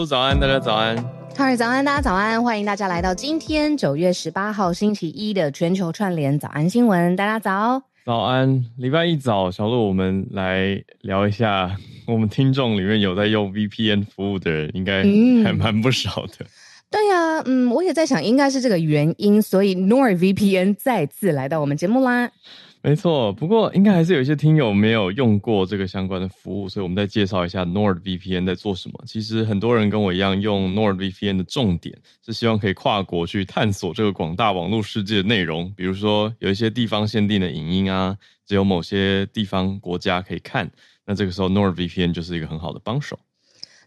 路早安，大家早安。哈尔早安，大家早安，欢迎大家来到今天九月十八号星期一的全球串联早安新闻。大家早，早安。礼拜一早，小鹿，我们来聊一下，我们听众里面有在用 VPN 服务的人，应该还蛮不少的。嗯、对呀、啊，嗯，我也在想，应该是这个原因，所以 NordVPN 再次来到我们节目啦。没错，不过应该还是有一些听友没有用过这个相关的服务，所以我们再介绍一下 NordVPN 在做什么。其实很多人跟我一样，用 NordVPN 的重点是希望可以跨国去探索这个广大网络世界的内容，比如说有一些地方限定的影音啊，只有某些地方国家可以看，那这个时候 NordVPN 就是一个很好的帮手。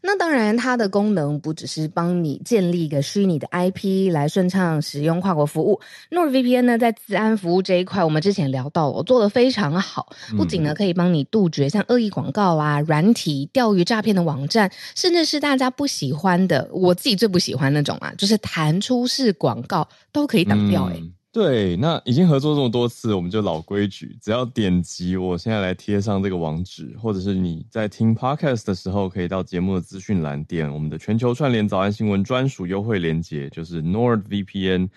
那当然，它的功能不只是帮你建立一个虚拟的 IP 来顺畅使用跨国服务。NordVPN 呢，在治安服务这一块，我们之前聊到，我做的非常好。不仅呢，可以帮你杜绝像恶意广告啊、软体钓鱼诈骗的网站，甚至是大家不喜欢的，我自己最不喜欢那种啊，就是弹出式广告都可以挡掉、欸。诶、嗯对，那已经合作这么多次，我们就老规矩，只要点击我现在来贴上这个网址，或者是你在听 podcast 的时候，可以到节目的资讯栏点我们的全球串联早安新闻专属优惠链接，就是 nordvpn.com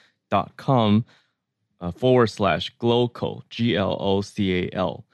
呃 forward slash glocal g l o c a l，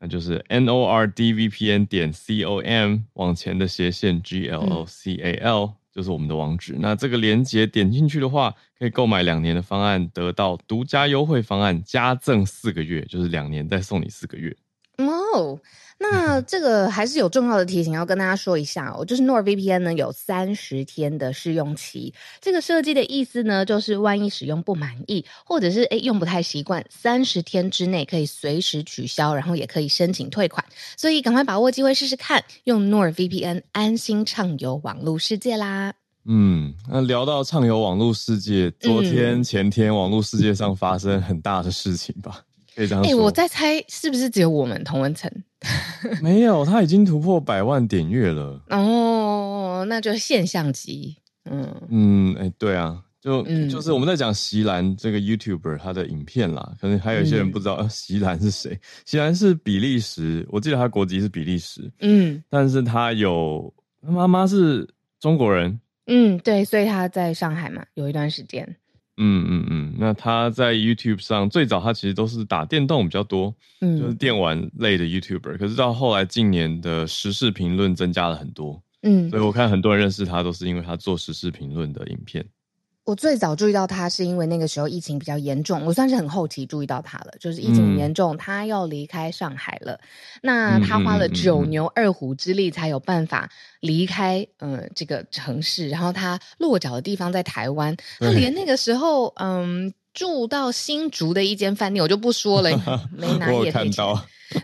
那就是 n o r d v p n 点 c o m 往前的斜线 g l o c a l。就是我们的网址，那这个链接点进去的话，可以购买两年的方案，得到独家优惠方案，加赠四个月，就是两年再送你四个月。哦，那这个还是有重要的提醒要跟大家说一下哦，就是 NordVPN 呢有三十天的试用期。这个设计的意思呢，就是万一使用不满意，或者是诶用不太习惯，三十天之内可以随时取消，然后也可以申请退款。所以赶快把握机会试试看，用 NordVPN 安心畅游网络世界啦。嗯，那聊到畅游网络世界，昨天前天网络世界上发生很大的事情吧？可以这样说。哎、欸，我在猜是不是只有我们同文层？没有，他已经突破百万点阅了。哦，那就现象级。嗯嗯，哎、欸，对啊，就、嗯、就是我们在讲席兰这个 YouTuber 他的影片啦，可能还有一些人不知道、嗯、席兰是谁。席兰是比利时，我记得他国籍是比利时。嗯，但是他有他妈妈是中国人。嗯，对，所以他在上海嘛，有一段时间。嗯嗯嗯，那他在 YouTube 上最早他其实都是打电动比较多，嗯，就是电玩类的 YouTuber。可是到后来近年的时事评论增加了很多，嗯，所以我看很多人认识他都是因为他做时事评论的影片。我最早注意到他是因为那个时候疫情比较严重，我算是很后期注意到他了。就是疫情严重，嗯、他要离开上海了。那他花了九牛二虎之力才有办法离开，嗯、呃，这个城市。然后他落脚的地方在台湾，他连那个时候，嗯，住到新竹的一间饭店，我就不说了，没 拿业配钱。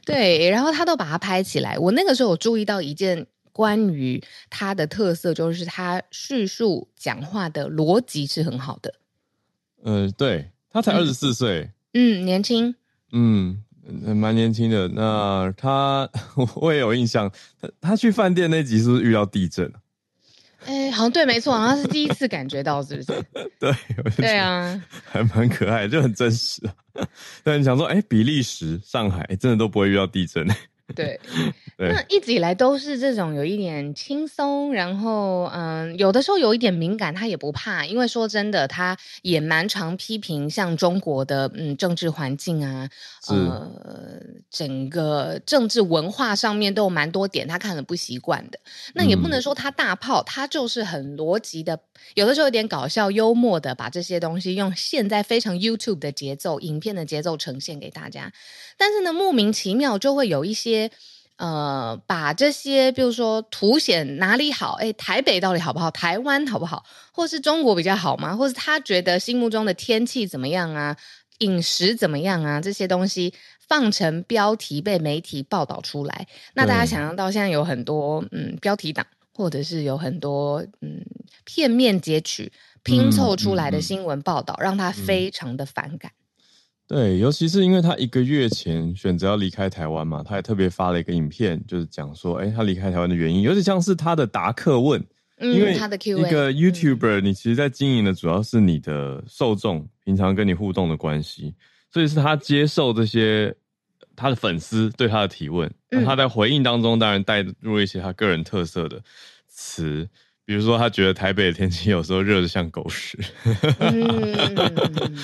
对，然后他都把它拍起来。我那个时候我注意到一件。关于他的特色，就是他叙述讲话的逻辑是很好的。呃，对，他才二十四岁，嗯，年轻，嗯，蛮年轻的。那他，我也有印象，他他去饭店那集是不是遇到地震？哎，好像对，没错，好像是第一次感觉到，是不是？对，对啊，还蛮可爱的，就很真实。但你想说，哎，比利时、上海真的都不会遇到地震。对，那一直以来都是这种有一点轻松，然后嗯，有的时候有一点敏感，他也不怕，因为说真的，他也蛮常批评像中国的嗯政治环境啊，呃，整个政治文化上面都有蛮多点他看了不习惯的。那也不能说他大炮，他就是很逻辑的，有的时候有点搞笑幽默的，把这些东西用现在非常 YouTube 的节奏、影片的节奏呈现给大家。但是呢，莫名其妙就会有一些，呃，把这些，比如说凸显哪里好，哎，台北到底好不好？台湾好不好？或是中国比较好吗？或是他觉得心目中的天气怎么样啊？饮食怎么样啊？这些东西放成标题被媒体报道出来，那大家想象到现在有很多嗯标题党，或者是有很多嗯片面截取拼凑出来的新闻报道，嗯嗯嗯、让他非常的反感。对，尤其是因为他一个月前选择要离开台湾嘛，他也特别发了一个影片，就是讲说，哎，他离开台湾的原因，有点像是他的答客问，嗯，因为他的 Q 一个 YouTuber，你其实在经营的主要是你的受众，平常跟你互动的关系，所以是他接受这些他的粉丝对他的提问，那他在回应当中当然带入一些他个人特色的词。比如说他觉得台北的天气有时候热得像狗屎。嗯，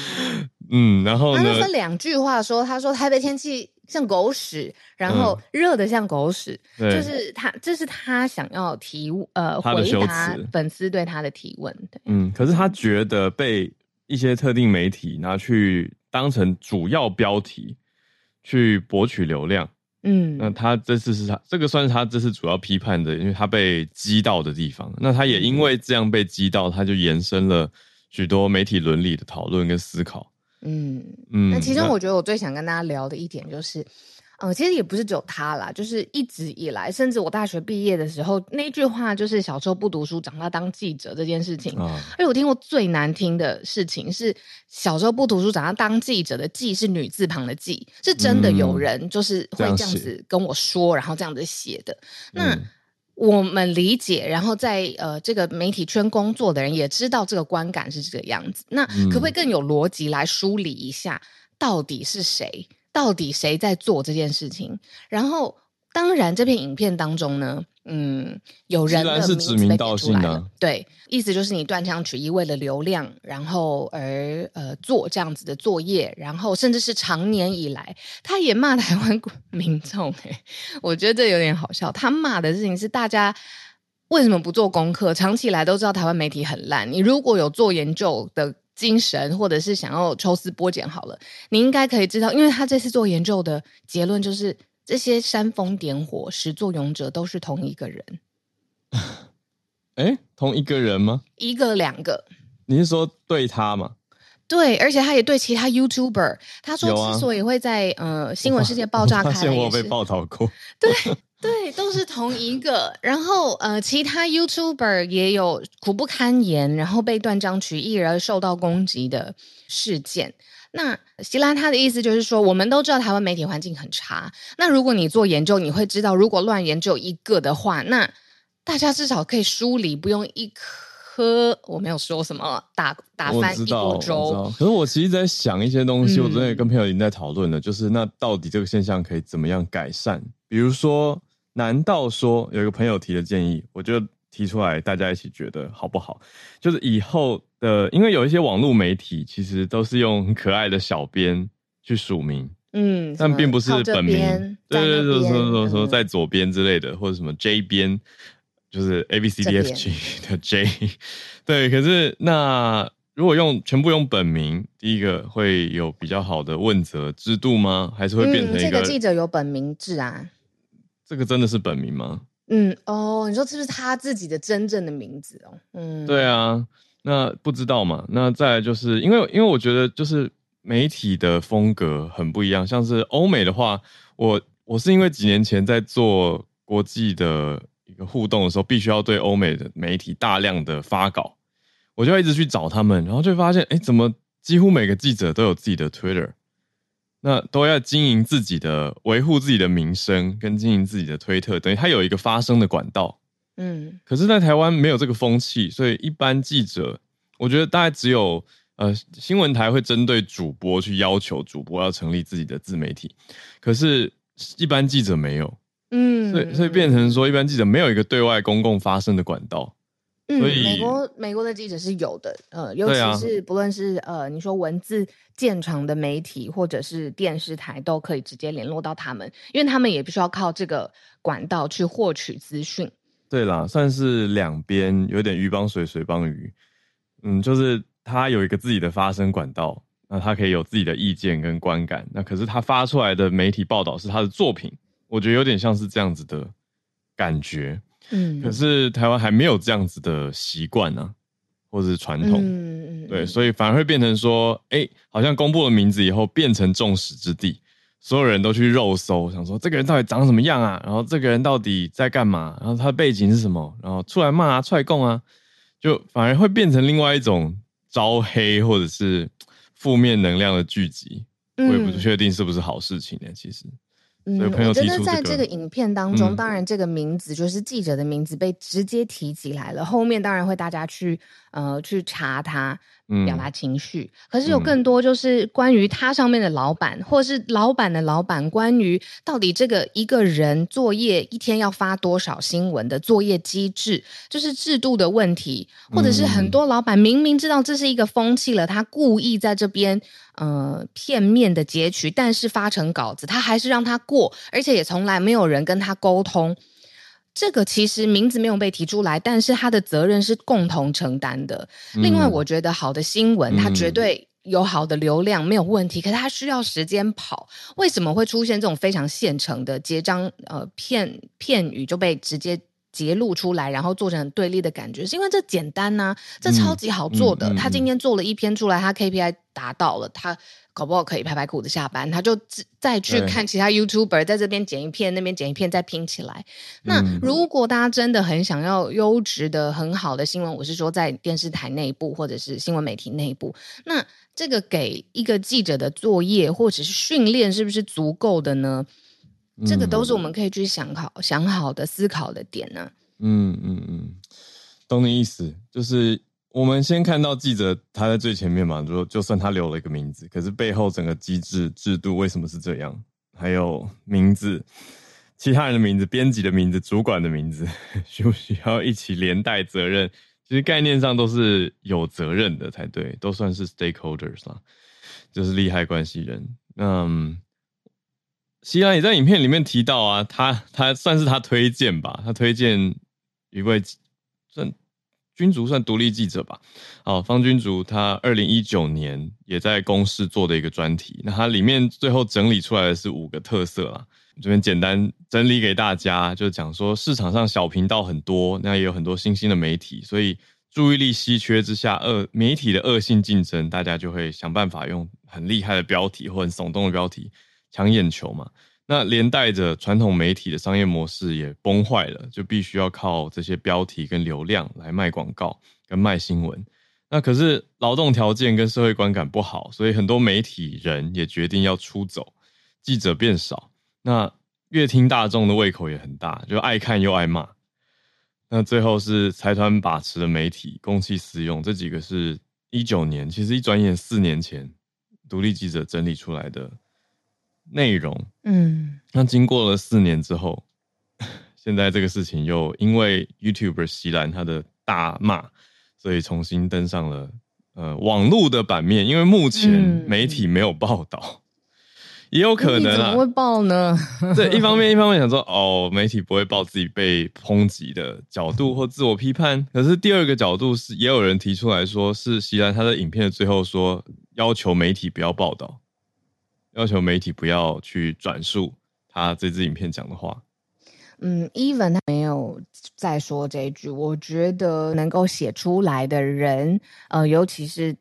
嗯，然后呢？他就分两句话说，他说台北天气像狗屎，然后热的像狗屎，嗯、就是他这是他想要提呃回答粉丝对他的提问。嗯，可是他觉得被一些特定媒体拿去当成主要标题去博取流量。嗯，那他这次是他这个算是他这次主要批判的，因为他被激到的地方。那他也因为这样被激到，他就延伸了许多媒体伦理的讨论跟思考。嗯嗯，那其中我觉得我最想跟大家聊的一点就是。呃，其实也不是只有他啦，就是一直以来，甚至我大学毕业的时候，那句话就是小时候不读书，长大当记者这件事情。啊，而且我听过最难听的事情是，小时候不读书，长大当记者的“记”是女字旁的“记”，是真的有人就是会这样子跟我说，然后这样子写的。那我们理解，然后在呃这个媒体圈工作的人也知道这个观感是这个样子。那可不可以更有逻辑来梳理一下，到底是谁？到底谁在做这件事情？然后，当然，这片影片当中呢，嗯，有人的名字被指名道姓的，对，意思就是你断章取义，为了流量，然后而呃做这样子的作业，然后甚至是长年以来，他也骂台湾民众，欸，我觉得这有点好笑。他骂的事情是大家为什么不做功课？长期以来都知道台湾媒体很烂，你如果有做研究的。精神，或者是想要抽丝剥茧好了，你应该可以知道，因为他这次做研究的结论就是，这些煽风点火、始作俑者都是同一个人。哎，同一个人吗？一个两个？你是说对他吗？对，而且他也对其他 YouTuber，他说之所以会在、啊、呃新闻世界爆炸开，发现我被报道过，对。对，都是同一个。然后，呃，其他 YouTuber 也有苦不堪言，然后被断章取义而受到攻击的事件。那希拉他的意思就是说，我们都知道台湾媒体环境很差。那如果你做研究，你会知道，如果乱研只有一个的话，那大家至少可以梳理，不用一颗。我没有说什么打打翻一锅粥。可是我其实在想一些东西，我昨天也跟朋友已经在讨论了，嗯、就是那到底这个现象可以怎么样改善？比如说。难道说有一个朋友提的建议，我就提出来，大家一起觉得好不好？就是以后的，因为有一些网络媒体其实都是用很可爱的小编去署名，嗯，但并不是本名，对对对，说说说说在左边之类的，嗯、或者什么 J 边，就是 A B C D F G 的 J，对。可是那如果用全部用本名，第一个会有比较好的问责制度吗？还是会变成一个、嗯、这个记者有本名制啊？这个真的是本名吗？嗯，哦，你说是不是他自己的真正的名字哦？嗯，对啊，那不知道嘛？那再来就是因为，因为我觉得就是媒体的风格很不一样，像是欧美的话，我我是因为几年前在做国际的一个互动的时候，必须要对欧美的媒体大量的发稿，我就要一直去找他们，然后就发现，哎，怎么几乎每个记者都有自己的 Twitter。那都要经营自己的，维护自己的名声，跟经营自己的推特，等于他有一个发声的管道。嗯，可是，在台湾没有这个风气，所以一般记者，我觉得大概只有呃新闻台会针对主播去要求主播要成立自己的自媒体，可是，一般记者没有。嗯，所以所以变成说，一般记者没有一个对外公共发声的管道。嗯，美国美国的记者是有的，呃，尤其是不论是、啊、呃，你说文字见长的媒体或者是电视台，都可以直接联络到他们，因为他们也必须要靠这个管道去获取资讯。对啦，算是两边有点鱼帮水，水帮鱼。嗯，就是他有一个自己的发声管道，那他可以有自己的意见跟观感。那可是他发出来的媒体报道是他的作品，我觉得有点像是这样子的感觉。嗯，可是台湾还没有这样子的习惯呢，或者是传统，嗯，对，所以反而会变成说，哎、欸，好像公布了名字以后变成众矢之的，所有人都去肉搜，想说这个人到底长什么样啊？然后这个人到底在干嘛？然后他的背景是什么？然后出来骂啊、踹供啊，就反而会变成另外一种招黑或者是负面能量的聚集。我也不确定是不是好事情呢，其实。嗯，我觉得在这个影片当中，当然这个名字就是记者的名字被直接提起来了。后面当然会大家去呃去查他。表达情绪，嗯、可是有更多就是关于他上面的老板，嗯、或是老板的老板，关于到底这个一个人作业一天要发多少新闻的作业机制，就是制度的问题，或者是很多老板明明知道这是一个风气了，他故意在这边呃片面的截取，但是发成稿子，他还是让他过，而且也从来没有人跟他沟通。这个其实名字没有被提出来，但是他的责任是共同承担的。嗯、另外，我觉得好的新闻，它绝对有好的流量，没有问题。可是它需要时间跑。为什么会出现这种非常现成的结章？呃，片片语就被直接揭露出来，然后做成很对立的感觉，是因为这简单呐、啊，这超级好做的。嗯嗯嗯、他今天做了一篇出来，他 KPI 达到了，他。搞不好可以拍拍裤子下班，他就再去看其他 YouTuber 在这边剪一片，那边剪一片，再拼起来。那如果大家真的很想要优质的、很好的新闻，我是说在电视台内部或者是新闻媒体内部，那这个给一个记者的作业或者是训练是不是足够的呢？这个都是我们可以去想好、想好的思考的点呢。嗯嗯嗯，懂你意思，就是。我们先看到记者他在最前面嘛，就就算他留了一个名字，可是背后整个机制制度为什么是这样？还有名字，其他人的名字、编辑的名字、主管的名字，需不需要一起连带责任？其实概念上都是有责任的才对，都算是 stakeholders 啦，就是利害关系人。嗯，西安也在影片里面提到啊，他他算是他推荐吧，他推荐一位算。君竹算独立记者吧，好，方君竹他二零一九年也在公视做的一个专题，那它里面最后整理出来的是五个特色啦，这边简单整理给大家，就讲说市场上小频道很多，那也有很多新兴的媒体，所以注意力稀缺之下，恶媒体的恶性竞争，大家就会想办法用很厉害的标题或很耸动的标题抢眼球嘛。那连带着传统媒体的商业模式也崩坏了，就必须要靠这些标题跟流量来卖广告跟卖新闻。那可是劳动条件跟社会观感不好，所以很多媒体人也决定要出走，记者变少。那阅听大众的胃口也很大，就爱看又爱骂。那最后是财团把持的媒体，公器私用，这几个是一九年，其实一转眼四年前，独立记者整理出来的。内容，嗯，那经过了四年之后，现在这个事情又因为 YouTuber 席兰他的大骂，所以重新登上了呃网络的版面。因为目前媒体没有报道，嗯、也有可能啊，怎么会报呢？对，一方面一方面想说 哦，媒体不会报自己被抨击的角度或自我批判。可是第二个角度是，也有人提出来说，是席兰他的影片的最后说，要求媒体不要报道。要求媒体不要去转述他这支影片讲的话。嗯，Even 他没有再说这一句。我觉得能够写出来的人，呃，尤其是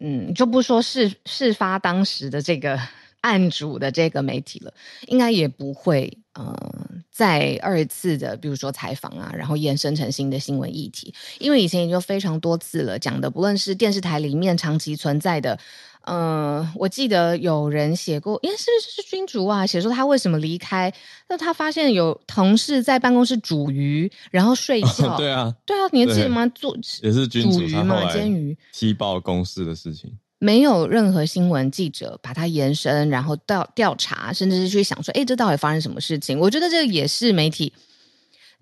嗯，就不说事事发当时的这个 案主的这个媒体了，应该也不会呃再二次的，比如说采访啊，然后衍生成新的新闻议题。因为以前已经非常多次了，讲的不论是电视台里面长期存在的。嗯、呃，我记得有人写过，因为是不是君竹啊？写说他为什么离开？那他发现有同事在办公室煮鱼，然后睡觉。哦、对啊，对啊，你还记得吗？做也是君竹煮鱼嘛，煎鱼。踢爆公司的事情，没有任何新闻记者把它延伸，然后调调查，甚至是去想说，哎，这到底发生什么事情？我觉得这个也是媒体。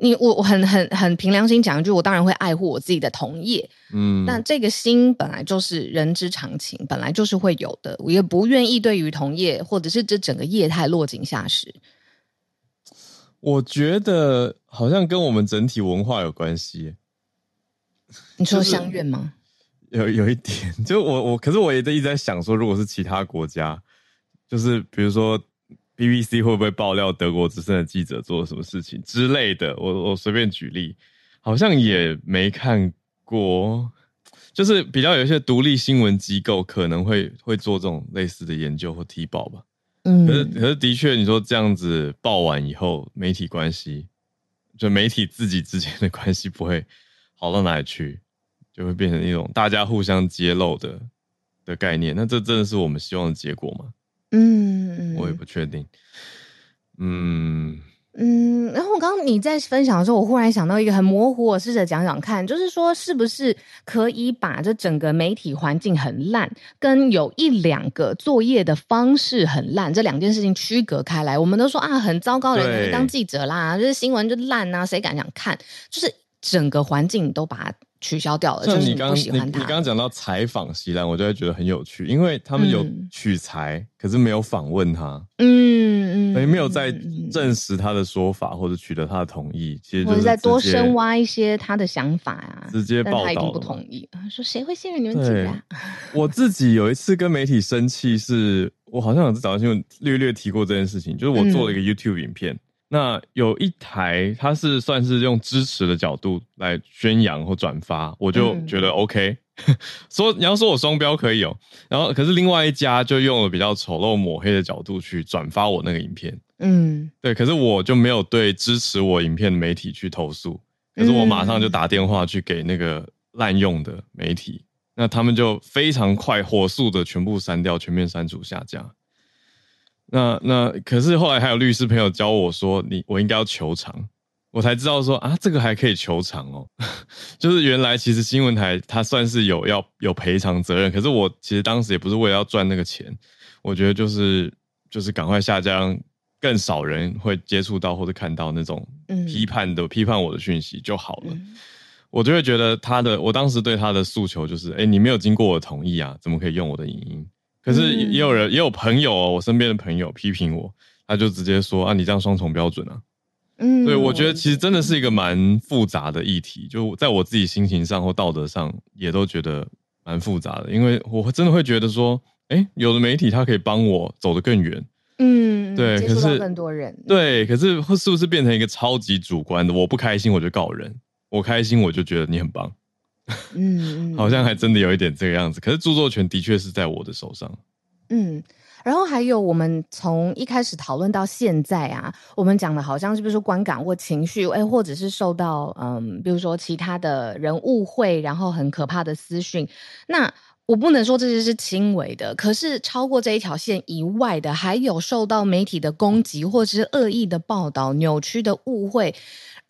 你我我很很很凭良心讲一句，我当然会爱护我自己的同业，嗯，但这个心本来就是人之常情，本来就是会有的，我也不愿意对于同业或者是这整个业态落井下石。我觉得好像跟我们整体文化有关系。你说相怨吗？有有一点，就我我，可是我也在一直在想说，如果是其他国家，就是比如说。BBC 会不会爆料德国之声的记者做了什么事情之类的？我我随便举例，好像也没看过。就是比较有一些独立新闻机构可能会会做这种类似的研究或提报吧。嗯，可是可是的确，你说这样子报完以后，媒体关系就媒体自己之间的关系不会好到哪里去，就会变成一种大家互相揭露的的概念。那这真的是我们希望的结果吗？嗯，我也不确定。嗯，嗯，然后我刚刚你在分享的时候，我忽然想到一个很模糊，我试着讲讲看，就是说是不是可以把这整个媒体环境很烂，跟有一两个作业的方式很烂这两件事情区隔开来？我们都说啊，很糟糕的人当记者啦，就是新闻就烂啊，谁敢想看？就是整个环境都把它取消掉了。就是你不喜欢他。你刚刚讲到采访席兰，我就会觉得很有趣，因为他们有取材，嗯、可是没有访问他。嗯。所以没有在证实他的说法，或者取得他的同意，其实就是再多深挖一些他的想法呀。直接报道，他一定不同意，说谁会信任你们几个啊？我自己有一次跟媒体生气，是我好像有在早上新闻略略提过这件事情，就是我做了一个 YouTube 影片，嗯、那有一台它是算是用支持的角度来宣扬或转发，我就觉得 OK。嗯 说你要说我双标可以哦，然后可是另外一家就用了比较丑陋抹黑的角度去转发我那个影片，嗯，对，可是我就没有对支持我影片的媒体去投诉，可是我马上就打电话去给那个滥用的媒体，那他们就非常快火速的全部删掉，全面删除下架。那那可是后来还有律师朋友教我说，你我应该要求偿。我才知道说啊，这个还可以求偿哦，就是原来其实新闻台它算是有要有赔偿责任，可是我其实当时也不是为了要赚那个钱，我觉得就是就是赶快下架，让更少人会接触到或者看到那种批判的、嗯、批判我的讯息就好了。嗯、我就会觉得他的，我当时对他的诉求就是，哎，你没有经过我同意啊，怎么可以用我的影音？可是也有人也有朋友哦，我身边的朋友批评我，他就直接说啊，你这样双重标准啊。嗯，对，我觉得其实真的是一个蛮复杂的议题，就在我自己心情上或道德上，也都觉得蛮复杂的。因为我真的会觉得说，哎，有的媒体它可以帮我走得更远，嗯，对，可是更多人，对，可是会是不是变成一个超级主观的？我不开心我就告人，我开心我就觉得你很棒，嗯，好像还真的有一点这个样子。可是著作权的确是在我的手上，嗯。然后还有，我们从一开始讨论到现在啊，我们讲的好像是不是观感或情绪，哎，或者是受到嗯，比如说其他的人误会，然后很可怕的私讯。那我不能说这些是轻微的，可是超过这一条线以外的，还有受到媒体的攻击，或者是恶意的报道、扭曲的误会。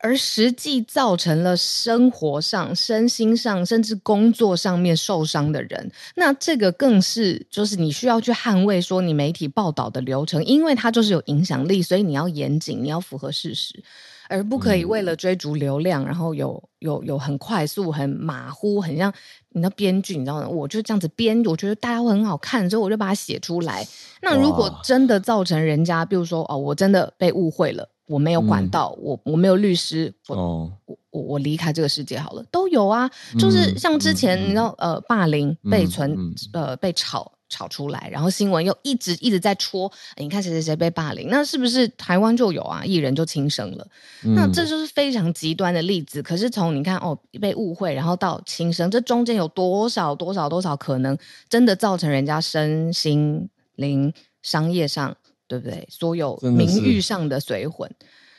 而实际造成了生活上、身心上，甚至工作上面受伤的人，那这个更是就是你需要去捍卫说你媒体报道的流程，因为它就是有影响力，所以你要严谨，你要符合事实，而不可以为了追逐流量，然后有有有很快速、很马虎、很像你的编剧，你知道吗？我就这样子编，我觉得大家会很好看，所以我就把它写出来。那如果真的造成人家，比如说哦，我真的被误会了。我没有管道，嗯、我我没有律师，我、哦、我我我离开这个世界好了，都有啊，就是像之前、嗯、你知道呃霸凌被存、嗯、呃被炒炒出来，然后新闻又一直一直在戳，你看谁谁谁被霸凌，那是不是台湾就有啊？艺人就轻生了，嗯、那这就是非常极端的例子。可是从你看哦被误会，然后到轻生，这中间有多少多少多少可能真的造成人家身心灵商业上。对不对？所有名誉上的随混，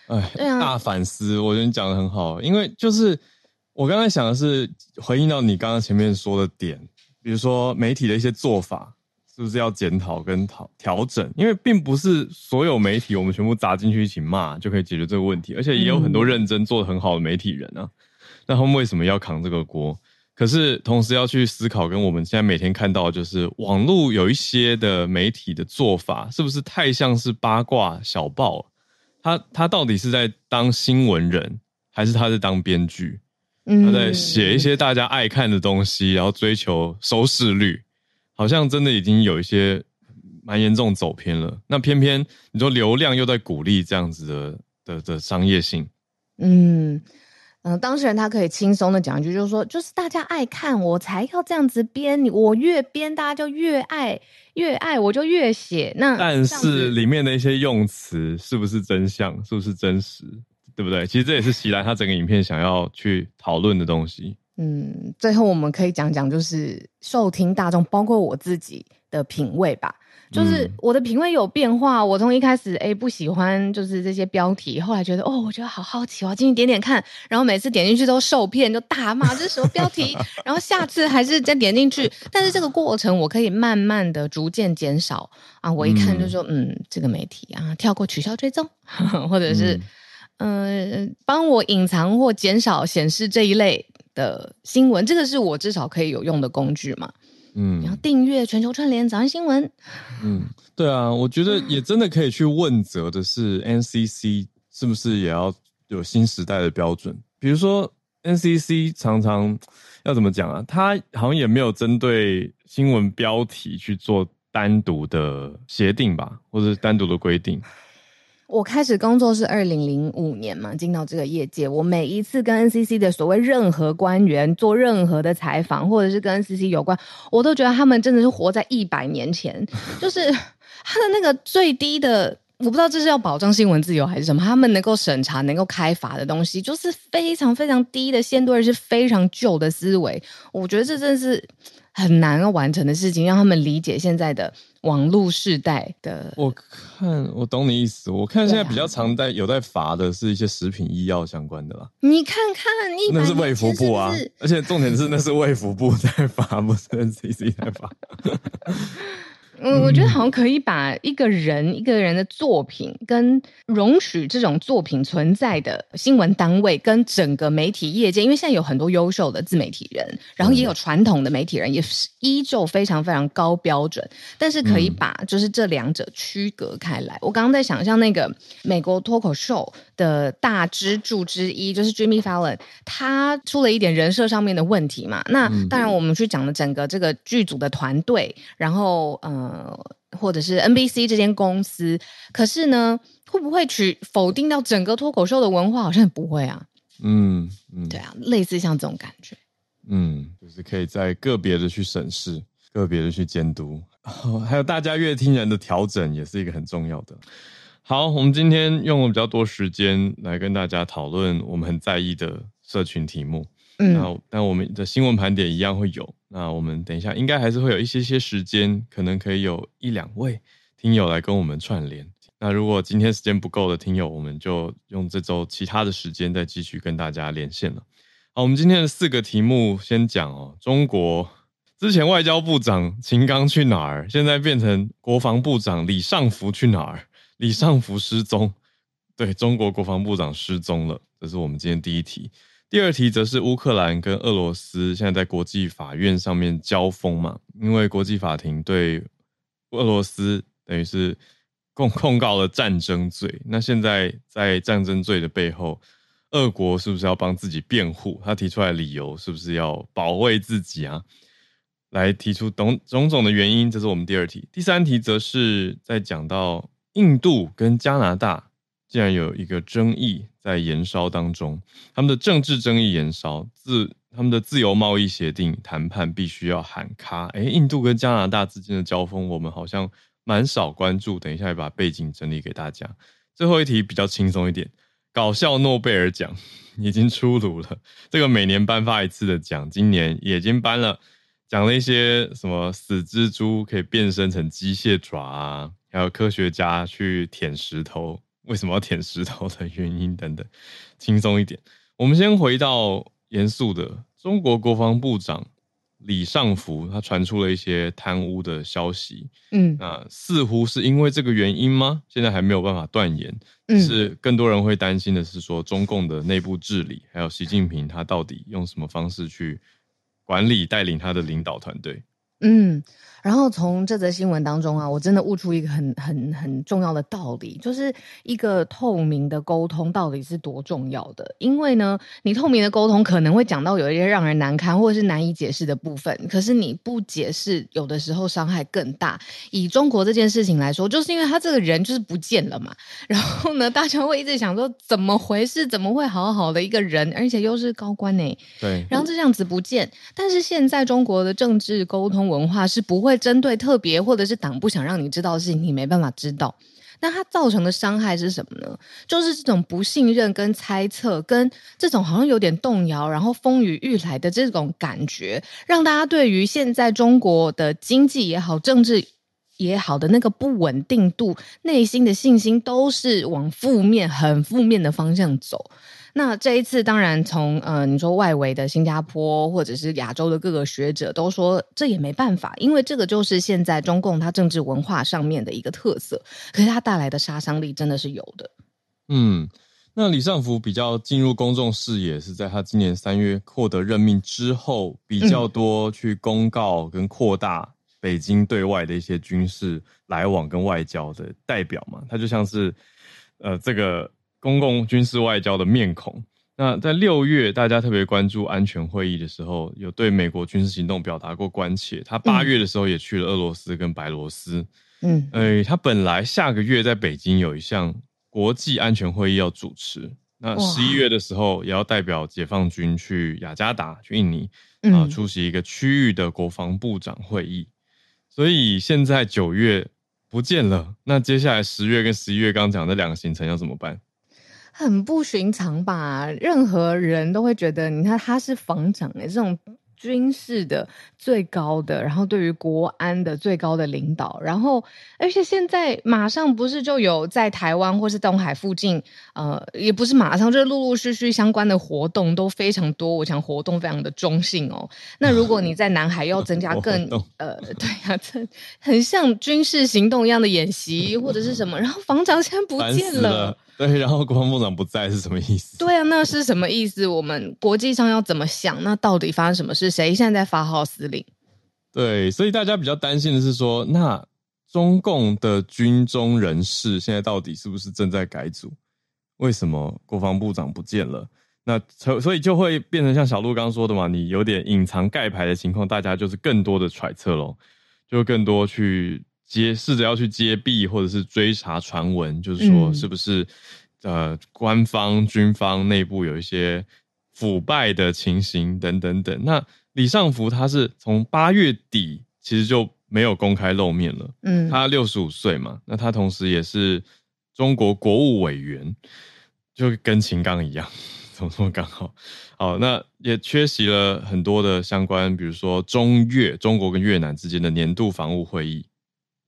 哎，对啊，大反思。我觉得你讲的很好，因为就是我刚才想的是回应到你刚刚前面说的点，比如说媒体的一些做法是不是要检讨跟调调整？因为并不是所有媒体我们全部砸进去一起骂就可以解决这个问题，而且也有很多认真做的很好的媒体人啊，那他们为什么要扛这个锅？可是，同时要去思考，跟我们现在每天看到，就是网络有一些的媒体的做法，是不是太像是八卦小报？他他到底是在当新闻人，还是他在当编剧？他在写一些大家爱看的东西，然后追求收视率，好像真的已经有一些蛮严重走偏了。那偏偏你说流量又在鼓励这样子的的的商业性，嗯。嗯、呃，当事人他可以轻松的讲一句，就是说，就是大家爱看，我才要这样子编，我越编，大家就越爱，越爱我就越写。那但是里面的一些用词是不是真相，是不是真实，对不对？其实这也是席兰他整个影片想要去讨论的东西。嗯，最后我们可以讲讲，就是受听大众，包括我自己，的品味吧。就是我的品味有变化，我从一开始诶不喜欢就是这些标题，后来觉得哦，我觉得好好奇，我要进去点点看，然后每次点进去都受骗，就大骂这是什么标题，然后下次还是再点进去，但是这个过程我可以慢慢的逐渐减少。啊，我一看就说嗯，嗯，这个媒体啊，跳过取消追踪，或者是嗯、呃，帮我隐藏或减少显示这一类的新闻，这个是我至少可以有用的工具嘛。嗯，然后订阅全球串联早安新闻。嗯，对啊，我觉得也真的可以去问责的是，NCC 是不是也要有新时代的标准？比如说，NCC 常常要怎么讲啊？他好像也没有针对新闻标题去做单独的协定吧，或者是单独的规定。我开始工作是二零零五年嘛，进到这个业界。我每一次跟 NCC 的所谓任何官员做任何的采访，或者是跟 NCC 有关，我都觉得他们真的是活在一百年前。就是 他的那个最低的，我不知道这是要保障新闻自由还是什么，他们能够审查、能够开罚的东西，就是非常非常低的限度，而是非常旧的思维。我觉得这真是很难要完成的事情，让他们理解现在的。网络世代的，我看我懂你意思。我看现在比较常在有在罚的是一些食品医药相关的啦。你看看，那是卫福部啊，而且重点是那是卫福部在罚，不是 NCC 在罚。嗯，我觉得好像可以把一个人一个人的作品跟容许这种作品存在的新闻单位跟整个媒体业界，因为现在有很多优秀的自媒体人，然后也有传统的媒体人，也是依旧非常非常高标准，但是可以把就是这两者区隔开来。我刚刚在想象那个美国脱口秀的大支柱之一就是 Jimmy Fallon，他出了一点人设上面的问题嘛。那当然我们去讲了整个这个剧组的团队，然后嗯。呃，或者是 NBC 这间公司，可是呢，会不会去否定掉整个脱口秀的文化？好像不会啊。嗯嗯，对啊，类似像这种感觉。嗯，就是可以在个别的去审视，个别的去监督，还有大家乐听人的调整，也是一个很重要的。好，我们今天用了比较多时间来跟大家讨论我们很在意的社群题目。嗯，那但我们的新闻盘点一样会有。那我们等一下应该还是会有一些些时间，可能可以有一两位听友来跟我们串联。那如果今天时间不够的听友，我们就用这周其他的时间再继续跟大家连线了。好，我们今天的四个题目先讲哦。中国之前外交部长秦刚去哪儿？现在变成国防部长李尚福去哪儿？李尚福失踪，对，中国国防部长失踪了。这是我们今天第一题。第二题则是乌克兰跟俄罗斯现在在国际法院上面交锋嘛，因为国际法庭对俄罗斯等于是控控告了战争罪。那现在在战争罪的背后，俄国是不是要帮自己辩护？他提出来的理由是不是要保卫自己啊？来提出种种种的原因，这是我们第二题。第三题则是在讲到印度跟加拿大。竟然有一个争议在延烧当中，他们的政治争议延烧，自他们的自由贸易协定谈判必须要喊卡。哎，印度跟加拿大之间的交锋，我们好像蛮少关注。等一下把背景整理给大家。最后一题比较轻松一点，搞笑诺贝尔奖已经出炉了。这个每年颁发一次的奖，今年已经颁了，讲了一些什么死蜘蛛可以变身成机械爪啊，还有科学家去舔石头。为什么要舔石头的原因等等，轻松一点。我们先回到严肃的，中国国防部长李尚福，他传出了一些贪污的消息。嗯，那似乎是因为这个原因吗？现在还没有办法断言。嗯，是更多人会担心的是说，中共的内部治理，还有习近平他到底用什么方式去管理、带领他的领导团队？嗯。然后从这则新闻当中啊，我真的悟出一个很很很重要的道理，就是一个透明的沟通到底是多重要的。因为呢，你透明的沟通可能会讲到有一些让人难堪或者是难以解释的部分，可是你不解释，有的时候伤害更大。以中国这件事情来说，就是因为他这个人就是不见了嘛。然后呢，大家会一直想说怎么回事？怎么会好好的一个人，而且又是高官呢？对。然后就这样子不见，但是现在中国的政治沟通文化是不会。针对特别或者是党不想让你知道的事情，你没办法知道。那它造成的伤害是什么呢？就是这种不信任、跟猜测、跟这种好像有点动摇，然后风雨欲来的这种感觉，让大家对于现在中国的经济也好、政治也好的那个不稳定度、内心的信心都是往负面、很负面的方向走。那这一次，当然从呃，你说外围的新加坡或者是亚洲的各个学者都说，这也没办法，因为这个就是现在中共它政治文化上面的一个特色，可是它带来的杀伤力真的是有的。嗯，那李尚福比较进入公众视野是在他今年三月获得任命之后，比较多去公告跟扩大北京对外的一些军事来往跟外交的代表嘛，他就像是呃这个。公共军事外交的面孔。那在六月，大家特别关注安全会议的时候，有对美国军事行动表达过关切。他八月的时候也去了俄罗斯跟白罗斯。嗯，诶，他本来下个月在北京有一项国际安全会议要主持。那十一月的时候，也要代表解放军去雅加达，去印尼啊，出席一个区域的国防部长会议。所以现在九月不见了。那接下来十月跟十一月刚讲的两个行程要怎么办？很不寻常吧？任何人都会觉得，你看他是防长诶，这种军事的最高的，然后对于国安的最高的领导，然后而且现在马上不是就有在台湾或是东海附近，呃，也不是马上，就是陆陆续续相关的活动都非常多。我想活动非常的中性哦。那如果你在南海要增加 更呃，对呀、啊，这很像军事行动一样的演习或者是什么，然后防长现在不见了。对，然后国防部长不在是什么意思？对啊，那是什么意思？我们国际上要怎么想？那到底发生什么事？谁现在在发号司令？对，所以大家比较担心的是说，那中共的军中人士现在到底是不是正在改组？为什么国防部长不见了？那所以就会变成像小鹿刚刚说的嘛，你有点隐藏盖牌的情况，大家就是更多的揣测咯，就更多去。接试着要去揭弊，或者是追查传闻，就是说是不是、嗯、呃官方军方内部有一些腐败的情形等等等。那李尚福他是从八月底其实就没有公开露面了，嗯，他六十五岁嘛，那他同时也是中国国务委员，就跟秦刚一样，怎么这么刚好？好，那也缺席了很多的相关，比如说中越中国跟越南之间的年度防务会议。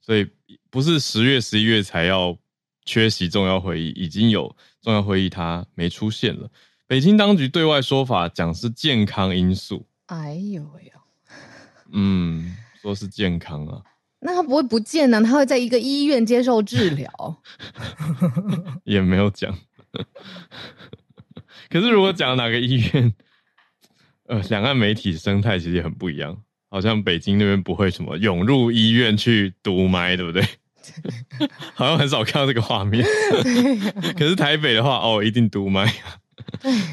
所以不是十月、十一月才要缺席重要会议，已经有重要会议，他没出现了。北京当局对外说法讲是健康因素。哎呦喂呦，嗯，说是健康啊。那他不会不见呢？他会在一个医院接受治疗。也没有讲。可是如果讲哪个医院，呃，两岸媒体生态其实也很不一样。好像北京那边不会什么涌入医院去堵麦，对不对？好像很少看到这个画面。可是台北的话，哦，一定堵麦，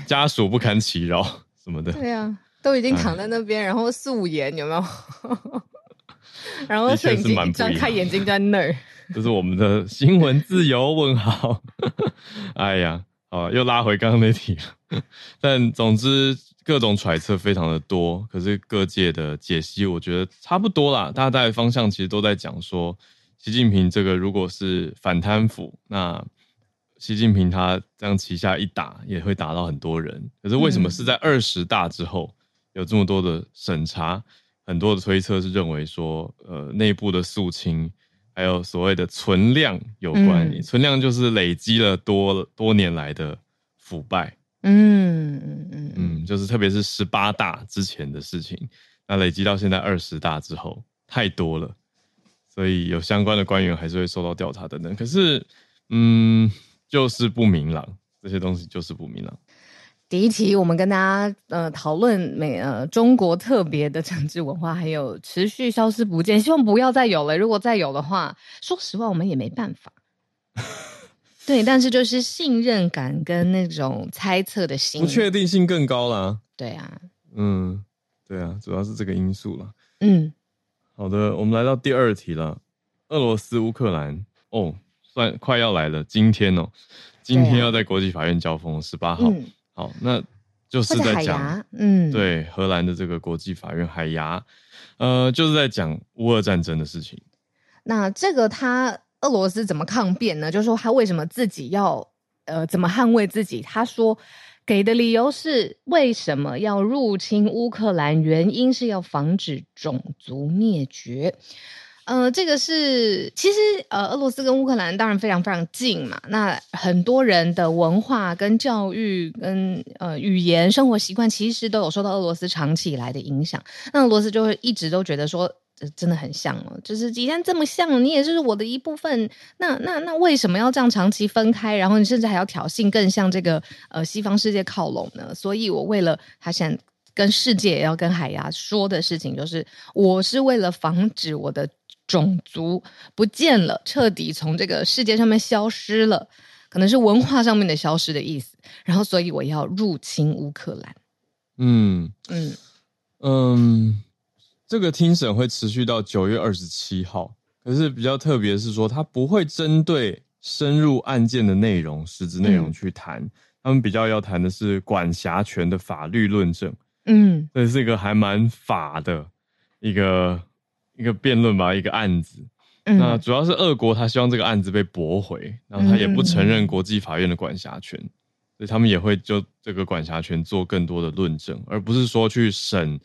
家属不堪其扰什么的。对啊，都已经躺在那边，然后素颜有没有？然后摄影机张开眼睛在那儿。这是我们的新闻自由？问号。哎呀，好，又拉回刚刚那题了。但总之。各种揣测非常的多，可是各界的解析，我觉得差不多啦。大概方向其实都在讲说，习近平这个如果是反贪腐，那习近平他这样旗下一打，也会打到很多人。可是为什么是在二十大之后有这么多的审查？很多的推测是认为说，呃，内部的肃清，还有所谓的存量有关。存量就是累积了多多年来的腐败。嗯嗯嗯嗯，就是特别是十八大之前的事情，那累积到现在二十大之后太多了，所以有相关的官员还是会受到调查等等。可是，嗯，就是不明朗，这些东西就是不明朗。第一题，我们跟大家呃讨论美呃中国特别的政治文化，还有持续消失不见，希望不要再有了。如果再有的话，说实话，我们也没办法。对，但是就是信任感跟那种猜测的心，不确定性更高啦。对啊，嗯，对啊，主要是这个因素了。嗯，好的，我们来到第二题了。俄罗斯、乌克兰，哦，算快要来了，今天哦，今天要在国际法院交锋，十八号。嗯、好，那就是在讲，嗯，对，荷兰的这个国际法院海牙，呃，就是在讲乌俄战争的事情。那这个他。俄罗斯怎么抗辩呢？就是说他为什么自己要呃怎么捍卫自己？他说给的理由是为什么要入侵乌克兰？原因是要防止种族灭绝。呃，这个是其实呃，俄罗斯跟乌克兰当然非常非常近嘛。那很多人的文化跟教育跟呃语言、生活习惯，其实都有受到俄罗斯长期以来的影响。那俄罗斯就会一直都觉得说，真的很像哦，就是既然这么像，你也是我的一部分。那那那为什么要这样长期分开？然后你甚至还要挑衅，更向这个呃西方世界靠拢呢？所以我为了他想跟世界也要跟海牙说的事情，就是我是为了防止我的。种族不见了，彻底从这个世界上面消失了，可能是文化上面的消失的意思。然后，所以我要入侵乌克兰。嗯嗯嗯，这个听审会持续到九月二十七号。可是比较特别是说，他不会针对深入案件的内容、实质内容去谈。嗯、他们比较要谈的是管辖权的法律论证。嗯，这是一个还蛮法的一个。一个辩论吧，一个案子。嗯、那主要是俄国，他希望这个案子被驳回，然后他也不承认国际法院的管辖权，嗯、所以他们也会就这个管辖权做更多的论证，而不是说去审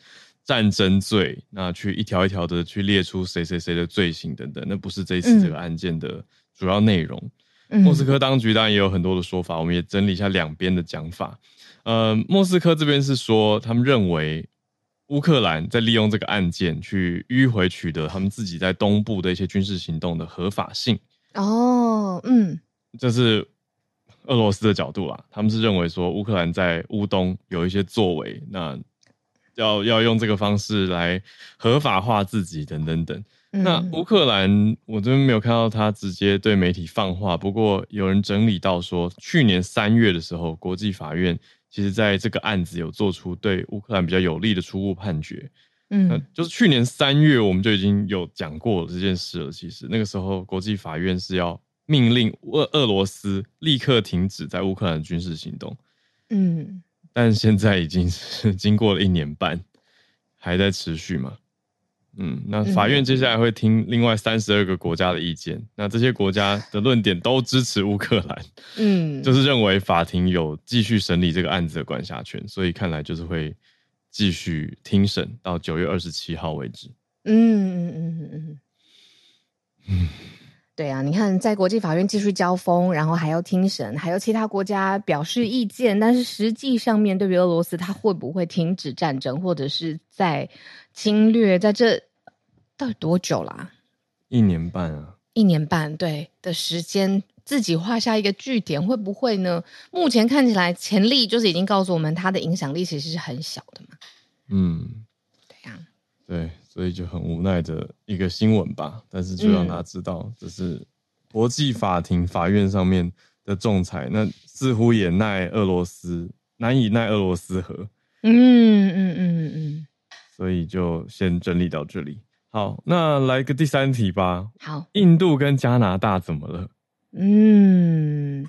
战争罪，那去一条一条的去列出谁谁谁的罪行等等，那不是这一次这个案件的主要内容。嗯、莫斯科当局当然也有很多的说法，我们也整理一下两边的讲法。呃，莫斯科这边是说，他们认为。乌克兰在利用这个案件去迂回取得他们自己在东部的一些军事行动的合法性。哦，嗯，这是俄罗斯的角度啦。他们是认为说乌克兰在乌东有一些作为，那要要用这个方式来合法化自己等等等。嗯、那乌克兰我这边没有看到他直接对媒体放话，不过有人整理到说，去年三月的时候，国际法院。其实，在这个案子有做出对乌克兰比较有利的初步判决，嗯，那就是去年三月我们就已经有讲过这件事了。其实那个时候，国际法院是要命令俄俄罗斯立刻停止在乌克兰的军事行动，嗯，但现在已经是 经过了一年半，还在持续嘛。嗯，那法院接下来会听另外三十二个国家的意见，嗯、那这些国家的论点都支持乌克兰，嗯，就是认为法庭有继续审理这个案子的管辖权，所以看来就是会继续听审到九月二十七号为止。嗯嗯嗯嗯嗯，嗯对啊，你看在国际法院继续交锋，然后还要听审，还有其他国家表示意见，但是实际上面对于俄罗斯，他会不会停止战争，或者是在？侵略在这到底多久啦？一年半啊！一年半对的时间，自己画下一个句点，会不会呢？目前看起来，潜力就是已经告诉我们，它的影响力其实是很小的嘛。嗯，对呀、啊，对，所以就很无奈的一个新闻吧。但是就让他知道，这是国际法庭法院上面的仲裁，那似乎也奈俄罗斯难以奈俄罗斯何。嗯嗯嗯嗯嗯。嗯所以就先整理到这里。好，那来个第三题吧。好，印度跟加拿大怎么了？嗯，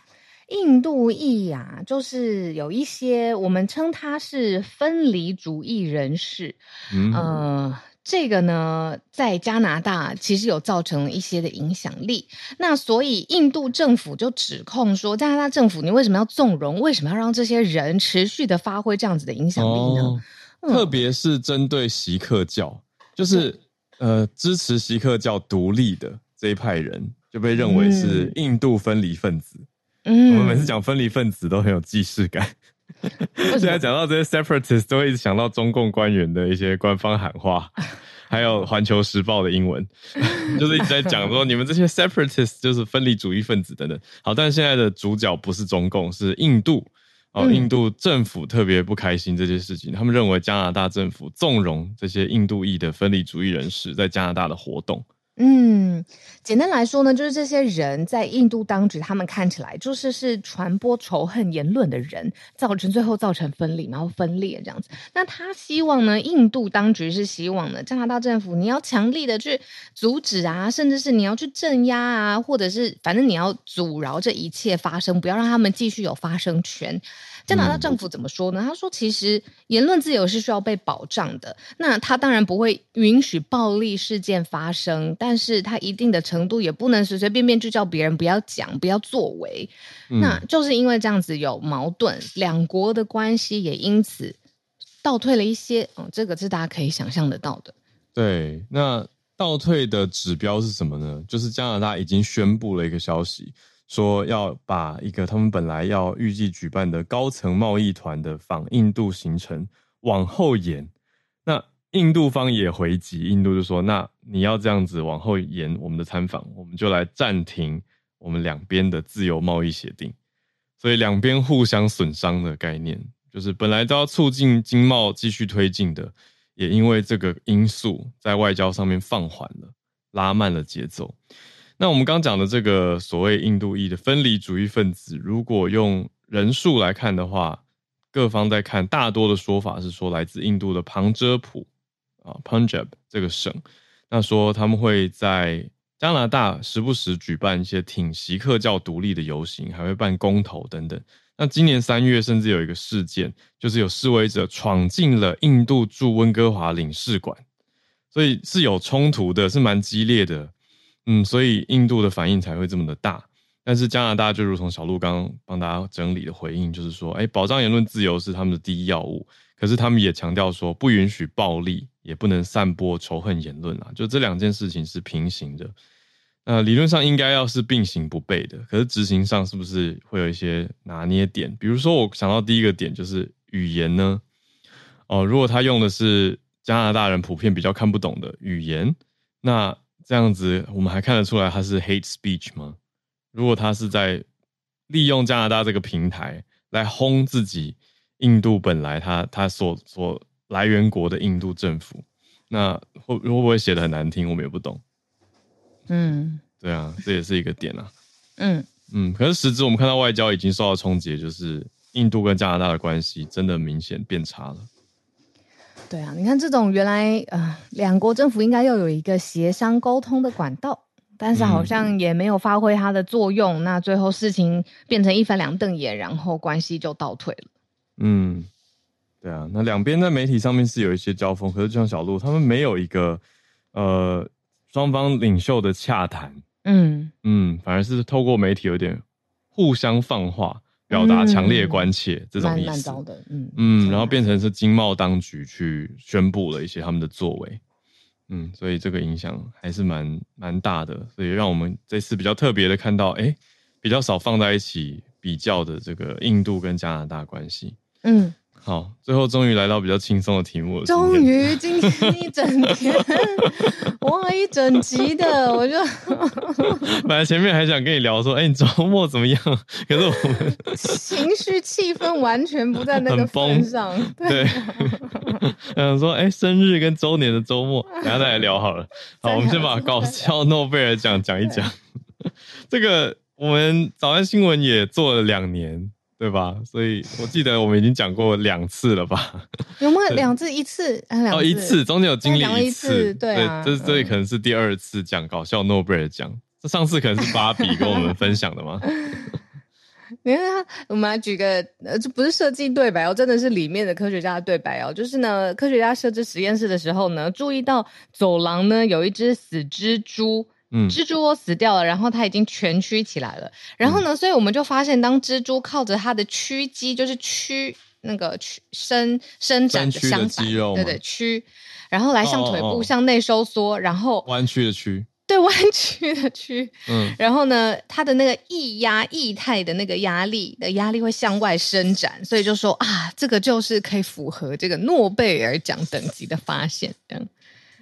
印度裔呀、啊，就是有一些我们称他是分离主义人士。嗯，呃，这个呢，在加拿大其实有造成了一些的影响力。那所以印度政府就指控说，加拿大政府你为什么要纵容？为什么要让这些人持续的发挥这样子的影响力呢？哦特别是针对锡克教，就是呃支持锡克教独立的这一派人，就被认为是印度分离分子。嗯，我们每次讲分离分子都很有既视感。现在讲到这些 separatists，都会一直想到中共官员的一些官方喊话，还有《环球时报》的英文，就是一直在讲说你们这些 separatists 就是分离主义分子等等。好，但是现在的主角不是中共，是印度。哦，印度政府特别不开心这件事情，他们认为加拿大政府纵容这些印度裔的分离主义人士在加拿大的活动。嗯，简单来说呢，就是这些人在印度当局，他们看起来就是是传播仇恨言论的人，造成最后造成分离，然后分裂这样子。那他希望呢，印度当局是希望呢，加拿大政府你要强力的去阻止啊，甚至是你要去镇压啊，或者是反正你要阻挠这一切发生，不要让他们继续有发生权。加拿大政府怎么说呢？他说：“其实言论自由是需要被保障的。那他当然不会允许暴力事件发生，但是他一定的程度也不能随随便便就叫别人不要讲、不要作为。嗯、那就是因为这样子有矛盾，两国的关系也因此倒退了一些。哦，这个是大家可以想象得到的。对，那倒退的指标是什么呢？就是加拿大已经宣布了一个消息。说要把一个他们本来要预计举办的高层贸易团的访印度行程往后延，那印度方也回击，印度就说：“那你要这样子往后延我们的参访，我们就来暂停我们两边的自由贸易协定。”所以两边互相损伤的概念，就是本来都要促进经贸继续推进的，也因为这个因素在外交上面放缓了，拉慢了节奏。那我们刚讲的这个所谓印度裔的分离主义分子，如果用人数来看的话，各方在看，大多的说法是说来自印度的旁遮普啊 Punjab 这个省，那说他们会在加拿大时不时举办一些挺锡克教独立的游行，还会办公投等等。那今年三月甚至有一个事件，就是有示威者闯进了印度驻温哥华领事馆，所以是有冲突的，是蛮激烈的。嗯，所以印度的反应才会这么的大，但是加拿大就如同小鹿刚刚帮大家整理的回应，就是说，哎，保障言论自由是他们的第一要务，可是他们也强调说，不允许暴力，也不能散播仇恨言论啊，就这两件事情是平行的，呃，理论上应该要是并行不悖的，可是执行上是不是会有一些拿捏点？比如说，我想到第一个点就是语言呢，哦，如果他用的是加拿大人普遍比较看不懂的语言，那这样子，我们还看得出来他是 hate speech 吗？如果他是在利用加拿大这个平台来轰自己印度本来他他所所来源国的印度政府，那会会不会写的很难听？我们也不懂。嗯，对啊，这也是一个点啊。嗯嗯，可是实质我们看到外交已经受到冲击，就是印度跟加拿大的关系真的明显变差了。对啊，你看这种原来呃，两国政府应该要有一个协商沟通的管道，但是好像也没有发挥它的作用，嗯、那最后事情变成一翻两瞪眼，然后关系就倒退了。嗯，对啊，那两边在媒体上面是有一些交锋，可是就像小鹿他们没有一个呃双方领袖的洽谈，嗯嗯，反而是透过媒体有点互相放话。表达强烈关切、嗯、这种意思，嗯嗯，然后变成是经贸当局去宣布了一些他们的作为，嗯，所以这个影响还是蛮蛮大的，所以让我们这次比较特别的看到，哎，比较少放在一起比较的这个印度跟加拿大关系，嗯。好，最后终于来到比较轻松的题目了。终于今天一整天，哇，一整集的，我就 本来前面还想跟你聊说，哎、欸，你周末怎么样？可是我们 情绪气氛完全不在那个份上。对，想说，哎、欸，生日跟周年的周末，等下再来聊好了。好，我们先把搞笑诺贝尔奖讲一讲。这个我们早安新闻也做了两年。对吧？所以我记得我们已经讲过两次了吧？有没有两次？一次？哦，一次，中间有经历一次。对啊，这这可能是第二次讲搞笑诺贝尔奖。这上次可能是芭比跟我们分享的吗？你看他，我们来举个，呃，这不是设计对白哦，真的是里面的科学家的对白哦。就是呢，科学家设置实验室的时候呢，注意到走廊呢有一只死蜘蛛。嗯，蜘蛛窝死掉了，然后它已经蜷曲起来了。然后呢，嗯、所以我们就发现，当蜘蛛靠着它的屈肌，就是屈那个屈伸伸展的相反，对对屈，然后来向腿部向内收缩，然后弯曲的屈，对弯曲的屈，嗯，然后呢，它的那个液压液态的那个压力的压力会向外伸展，所以就说啊，这个就是可以符合这个诺贝尔奖等级的发现，这样。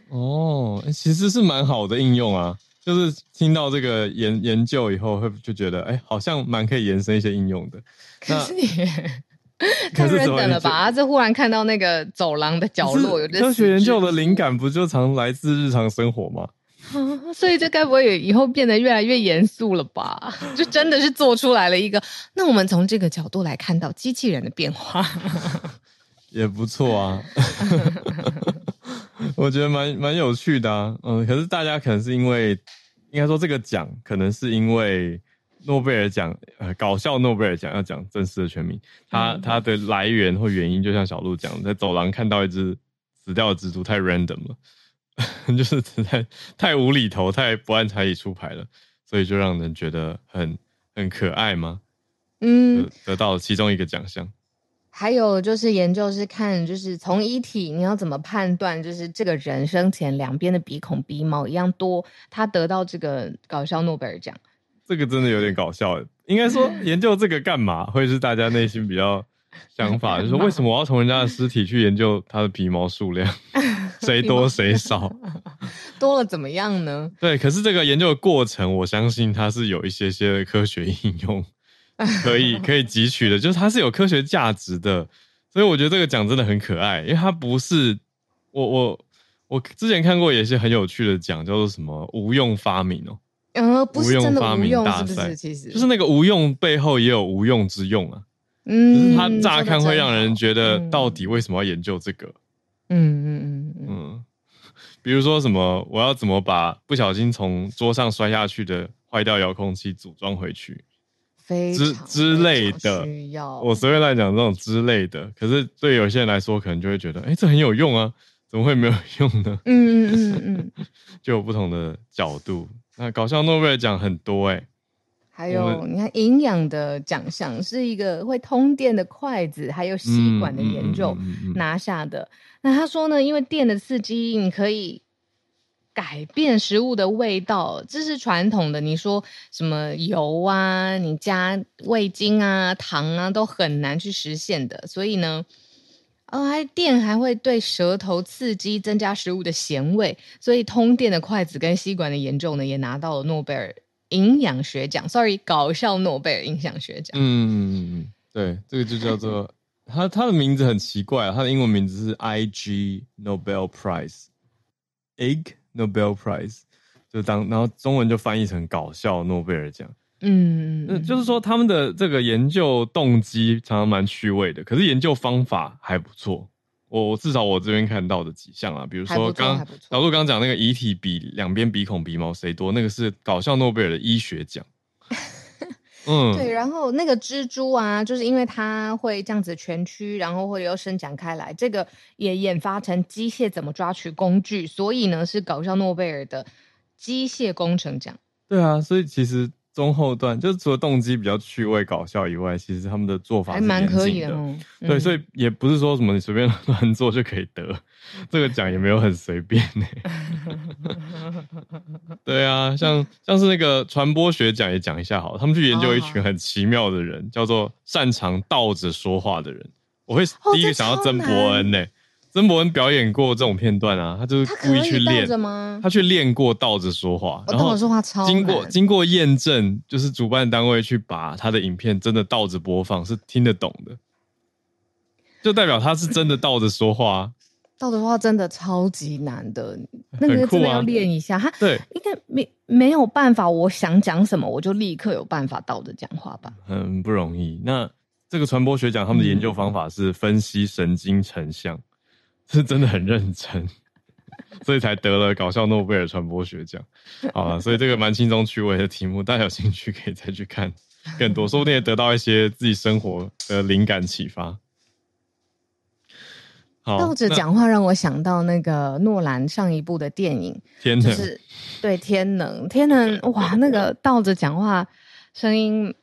哦，其实是蛮好的应用啊。就是听到这个研研究以后，会就觉得哎、欸，好像蛮可以延伸一些应用的。可是你 太认真了吧？这忽然看到那个走廊的角落有科学研究的灵感，不就常来自日常生活吗？啊、所以这该不会也以后变得越来越严肃了吧？就真的是做出来了一个。那我们从这个角度来看到机器人的变化，也不错啊。我觉得蛮蛮有趣的啊，嗯，可是大家可能是因为，应该说这个奖可能是因为诺贝尔奖，呃，搞笑诺贝尔奖要讲正式的全名，它它的来源或原因，就像小鹿讲，在走廊看到一只死掉的蜘蛛太 random 了，就是实在太无厘头、太不按常理出牌了，所以就让人觉得很很可爱吗？嗯，得到了其中一个奖项。还有就是研究是看，就是从遗体你要怎么判断，就是这个人生前两边的鼻孔鼻毛一样多，他得到这个搞笑诺贝尔奖。这个真的有点搞笑。应该说 研究这个干嘛，会是大家内心比较想法，就是为什么我要从人家的尸体去研究他的皮毛数量，谁多谁少，多了怎么样呢？对，可是这个研究的过程，我相信它是有一些些的科学应用。可以可以汲取的，就是它是有科学价值的，所以我觉得这个奖真的很可爱，因为它不是我我我之前看过也是很有趣的奖，叫做什么无用发明哦，呃，不是真的无用大赛，其实？就是那个无用背后也有无用之用啊，嗯，就是它乍看会让人觉得到底为什么要研究这个，嗯嗯嗯。嗯，比如说什么我要怎么把不小心从桌上摔下去的坏掉遥控器组装回去。之之类的，我随便来讲这种之类的，可是对有些人来说，可能就会觉得，哎、欸，这很有用啊，怎么会没有 用呢？嗯嗯嗯嗯，就有不同的角度。那搞笑诺贝尔奖很多哎、欸，还有你看营养的奖项是一个会通电的筷子，还有吸管的研究拿下的。那他说呢，因为电的刺激，你可以。改变食物的味道，这是传统的。你说什么油啊，你加味精啊、糖啊，都很难去实现的。所以呢，哦，还电还会对舌头刺激，增加食物的咸味。所以通电的筷子跟吸管的研究呢，也拿到了诺贝尔营养学奖。Sorry，搞笑诺贝尔营养学奖。嗯，对，这个就叫做它，它的名字很奇怪啊，它的英文名字是 IG Nobel Prize，Egg。Nobel Prize 就当，然后中文就翻译成搞笑诺贝尔奖。嗯，那就是说他们的这个研究动机常常蛮趣味的，可是研究方法还不错。我至少我这边看到的几项啊，比如说刚老陆刚讲那个遗体比两边鼻孔鼻毛谁多，那个是搞笑诺贝尔的医学奖。嗯，对，然后那个蜘蛛啊，就是因为它会这样子蜷曲，然后或者又伸展开来，这个也研发成机械怎么抓取工具，所以呢是搞笑诺贝尔的机械工程奖。对啊，所以其实。中后段就是除了动机比较趣味搞笑以外，其实他们的做法还蛮可以的。嗯、对，所以也不是说什么你随便 乱做就可以得这个奖，也没有很随便呢。对啊，像像是那个传播学奖也讲一下好了，他们去研究一群很奇妙的人，哦、叫做擅长倒着说话的人。我会第一个想到曾伯恩呢。曾伯恩表演过这种片段啊，他就是故意去练，他，他去练过倒着说话，然后经过经过验证，就是主办单位去把他的影片真的倒着播放，是听得懂的，就代表他是真的倒着说话。倒着说话真的超级难的，那个真的要练一下。他对，应该没没有办法，我想讲什么，我就立刻有办法倒着讲话吧？很不容易。那这个传播学奖他们的研究方法是分析神经成像。是真的很认真，所以才得了搞笑诺贝尔传播学奖。好了，所以这个蛮轻松趣味的题目，大家有兴趣可以再去看更多，说不定也得到一些自己生活的灵感启发。好，倒着讲话让我想到那个诺兰上一部的电影《天能》，就是对《天能》，《天能》哇，那个 倒着讲话声音。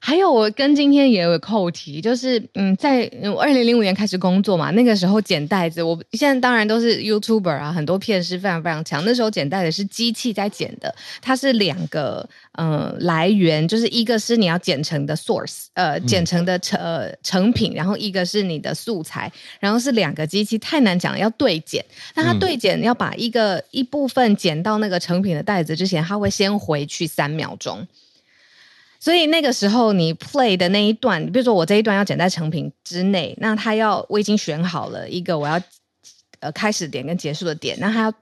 还有，我跟今天也有扣题，就是嗯，在二零零五年开始工作嘛，那个时候剪袋子，我现在当然都是 YouTuber 啊，很多片是非常非常强。那时候剪袋子是机器在剪的，它是两个呃来源，就是一个是你要剪成的 source，呃，剪成的成呃成品，然后一个是你的素材，然后是两个机器，太难讲，要对剪。那它对剪要把一个一部分剪到那个成品的袋子之前，它会先回去三秒钟。所以那个时候你 play 的那一段，比如说我这一段要剪在成品之内，那他要我已经选好了一个我要呃开始点跟结束的点，那他要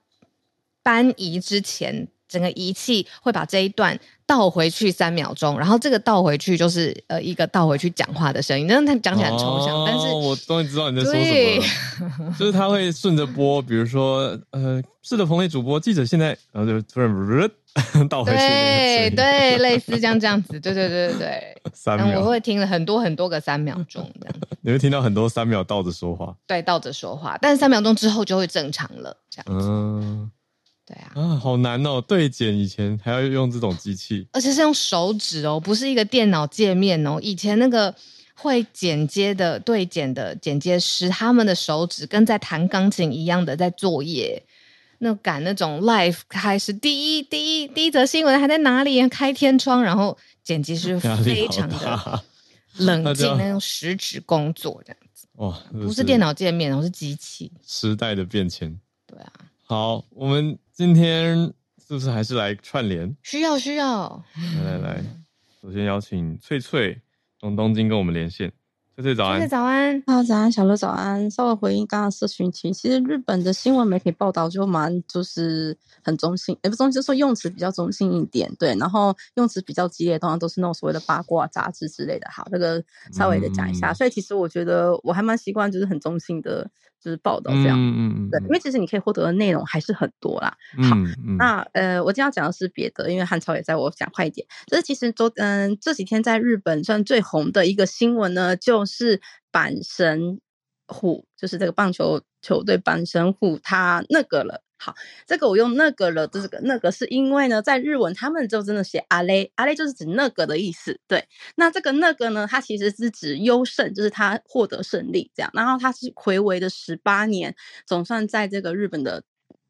搬移之前，整个仪器会把这一段倒回去三秒钟，然后这个倒回去就是呃一个倒回去讲话的声音，但是他讲起来很抽象，哦、但是我终于知道你在说什么了，就是他会顺着播，比如说呃是的，棚内主播记者现在，然后就突然。倒回去，对对，类似这样这样子，对对对对对。三秒，我会听了很多很多个三秒钟这样子。你会听到很多三秒倒着说话，对，倒着说话，但是三秒钟之后就会正常了，这样子。嗯，对啊，啊，好难哦！对剪以前还要用这种机器，而且是用手指哦，不是一个电脑界面哦。以前那个会剪接的对剪的剪接师，他们的手指跟在弹钢琴一样的在作业。那赶那种 live 开始，第一第一第一则新闻还在哪里？开天窗，然后剪辑师 非常的冷静，那种食指工作这样子。哇，不是电脑界面，而是机器。时代的变迁。对啊。好，我们今天是不是还是来串联？需要需要。来来来，首先邀请翠翠从东京跟我们连线。翠翠早安。翠翠早安。哈喽，早安，小乐早安。稍微回应刚刚社群题，其实日本的新闻媒体报道就蛮就是很中性，也不中性，就说用词比较中性一点，对。然后用词比较激烈，通常都是那种所谓的八卦杂志之类的。好，这个稍微的讲一下。嗯、所以其实我觉得我还蛮习惯，就是很中性的。就是报道这样，嗯嗯对，因为其实你可以获得的内容还是很多啦。好，嗯嗯、那呃，我今天要讲的是别的，因为汉超也在我讲快一点。就是其实昨嗯，这几天在日本算最红的一个新闻呢，就是阪神虎，就是这个棒球球队阪神虎，他那个了。好，这个我用那个了，这个那个是因为呢，在日文他们就真的写阿雷，阿雷就是指那个的意思。对，那这个那个呢，它其实是指优胜，就是他获得胜利这样。然后他是睽违的十八年，总算在这个日本的。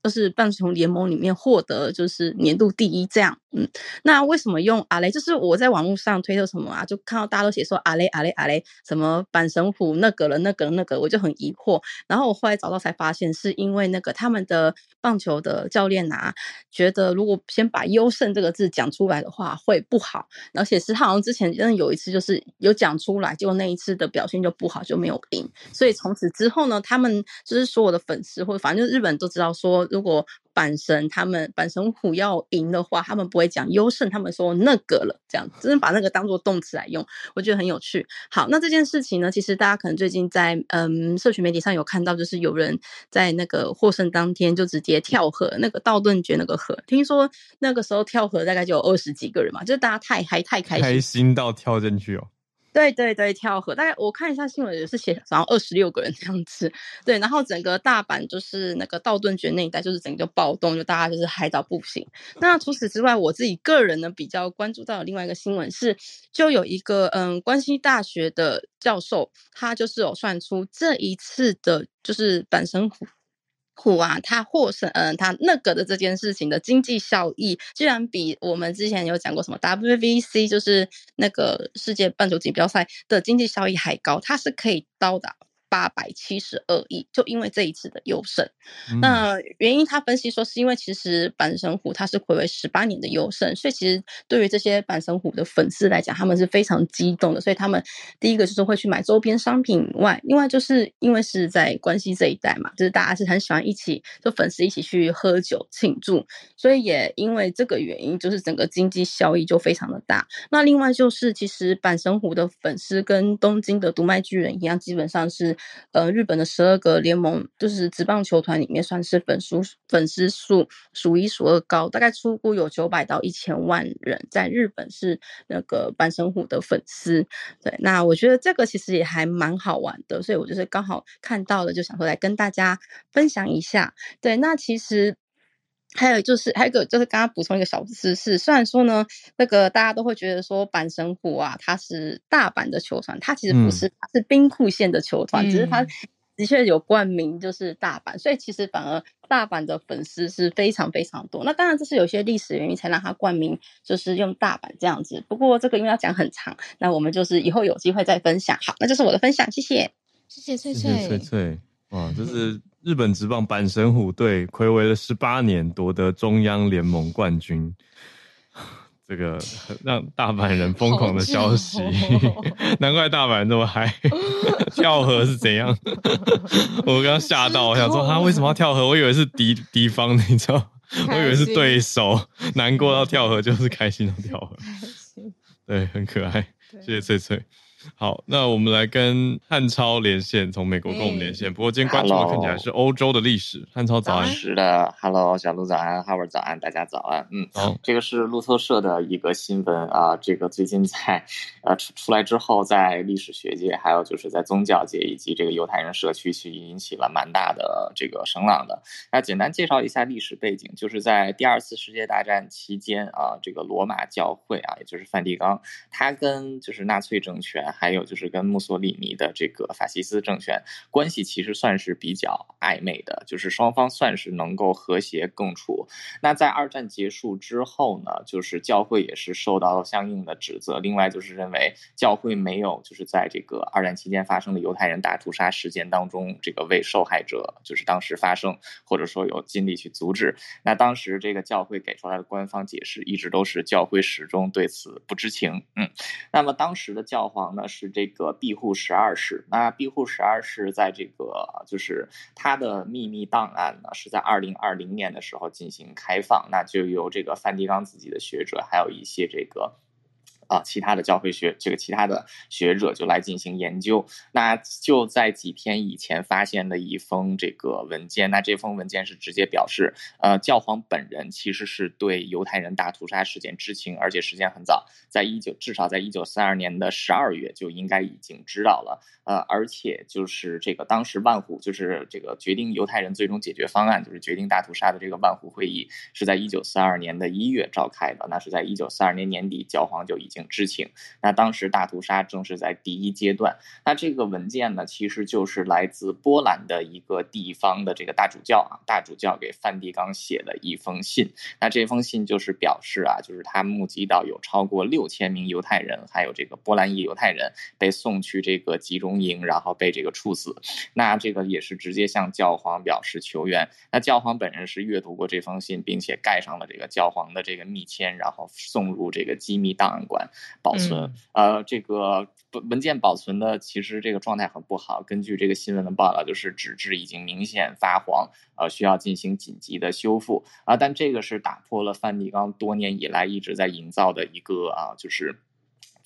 就是棒球联盟里面获得就是年度第一这样，嗯，那为什么用阿雷？就是我在网络上推特什么啊，就看到大家都写说阿雷阿雷阿雷，什么阪神虎那个了那个了那个，我就很疑惑。然后我后来找到才发现，是因为那个他们的棒球的教练啊，觉得如果先把优胜这个字讲出来的话会不好，而且是他好像之前真的有一次就是有讲出来，结果那一次的表现就不好，就没有赢。所以从此之后呢，他们就是说我的粉丝或反正日本都知道说。如果阪神他们阪神虎要赢的话，他们不会讲优胜，他们说那个了，这样真的把那个当做动词来用，我觉得很有趣。好，那这件事情呢，其实大家可能最近在嗯社群媒体上有看到，就是有人在那个获胜当天就直接跳河，那个道顿堀那个河，听说那个时候跳河大概就有二十几个人嘛，就是大家太嗨太开心，开心到跳进去哦。对对对，跳河大概我看一下新闻也是写，然后二十六个人这样子。对，然后整个大阪就是那个道顿崛那一带，就是整个暴动，就大家就是嗨到不行。那除此之外，我自己个人呢比较关注到另外一个新闻是，就有一个嗯关西大学的教授，他就是有算出这一次的就是阪神虎。啊，他获胜，嗯、呃，他那个的这件事情的经济效益，居然比我们之前有讲过什么 WVC，就是那个世界棒球锦标赛的经济效益还高，它是可以到达。八百七十二亿，就因为这一次的优胜。嗯、那原因他分析说，是因为其实阪神虎他是回违十八年的优胜，所以其实对于这些阪神虎的粉丝来讲，他们是非常激动的。所以他们第一个就是会去买周边商品以外，另外就是因为是在关西这一带嘛，就是大家是很喜欢一起就粉丝一起去喝酒庆祝，所以也因为这个原因，就是整个经济效益就非常的大。那另外就是其实阪神虎的粉丝跟东京的读卖巨人一样，基本上是。呃，日本的十二个联盟就是职棒球团里面，算是粉丝粉丝数数一数二高，大概初估有九百到一千万人在日本是那个阪神虎的粉丝。对，那我觉得这个其实也还蛮好玩的，所以我就是刚好看到了，就想说来跟大家分享一下。对，那其实。还有就是，还有一个就是刚刚补充一个小知识，虽然说呢，那个大家都会觉得说阪神虎啊，它是大阪的球团，它其实不是，它是兵库县的球团，嗯、只是它的确有冠名就是大阪，所以其实反而大阪的粉丝是非常非常多。那当然这是有些历史原因才让它冠名，就是用大阪这样子。不过这个因为要讲很长，那我们就是以后有机会再分享。好，那就是我的分享，谢谢，谢谢翠翠，谢谢翠翠，哇，这是。日本职棒阪神虎队睽违了十八年夺得中央联盟冠军，这个 让大阪人疯狂的消息，哦、难怪大阪人这么嗨。跳河是怎样？我刚刚吓到，我想说他为什么要跳河？我以为是敌敌方，你知道？我以为是对手，难过到跳河就是开心到跳河。对，很可爱，谢谢翠翠。好，那我们来跟汉超连线，从美国跟我们连线。不过今天关注的看起来是欧洲的历史。汉超早安。是的，Hello，小鹿早安，Howard 早安，大家早安。嗯，好，这个是路透社的一个新闻啊。这个最近在呃出出来之后，在历史学界，还有就是在宗教界以及这个犹太人社区，去引起了蛮大的这个声浪的。那简单介绍一下历史背景，就是在第二次世界大战期间啊，这个罗马教会啊，也就是梵蒂冈，它跟就是纳粹政权还有就是跟墨索里尼的这个法西斯政权关系其实算是比较暧昧的，就是双方算是能够和谐共处。那在二战结束之后呢，就是教会也是受到了相应的指责。另外就是认为教会没有就是在这个二战期间发生的犹太人大屠杀事件当中，这个为受害者就是当时发生，或者说有尽力去阻止。那当时这个教会给出来的官方解释一直都是教会始终对此不知情。嗯，那么当时的教皇呢，是这个庇护十二世。那庇护十二世在这个就是他的秘密档案呢，是在二零二零年的时候进行开放，那就由这个梵蒂冈自己的学者，还有一些这个。啊，其他的教会学这个其他的学者就来进行研究。那就在几天以前发现的一封这个文件，那这封文件是直接表示，呃，教皇本人其实是对犹太人大屠杀事件知情，而且时间很早，在一九至少在一九四二年的十二月就应该已经知道了。呃，而且就是这个当时万湖就是这个决定犹太人最终解决方案，就是决定大屠杀的这个万湖会议是在一九四二年的一月召开的。那是在一九四二年年底，教皇就已经。知情，那当时大屠杀正是在第一阶段。那这个文件呢，其实就是来自波兰的一个地方的这个大主教啊，大主教给梵蒂冈写了一封信。那这封信就是表示啊，就是他目击到有超过六千名犹太人，还有这个波兰裔犹太人被送去这个集中营，然后被这个处死。那这个也是直接向教皇表示求援。那教皇本人是阅读过这封信，并且盖上了这个教皇的这个密签，然后送入这个机密档案馆。保存，嗯、呃，这个文件保存的其实这个状态很不好。根据这个新闻的报道，就是纸质已经明显发黄，呃，需要进行紧急的修复啊、呃。但这个是打破了梵蒂冈多年以来一直在营造的一个啊，就是。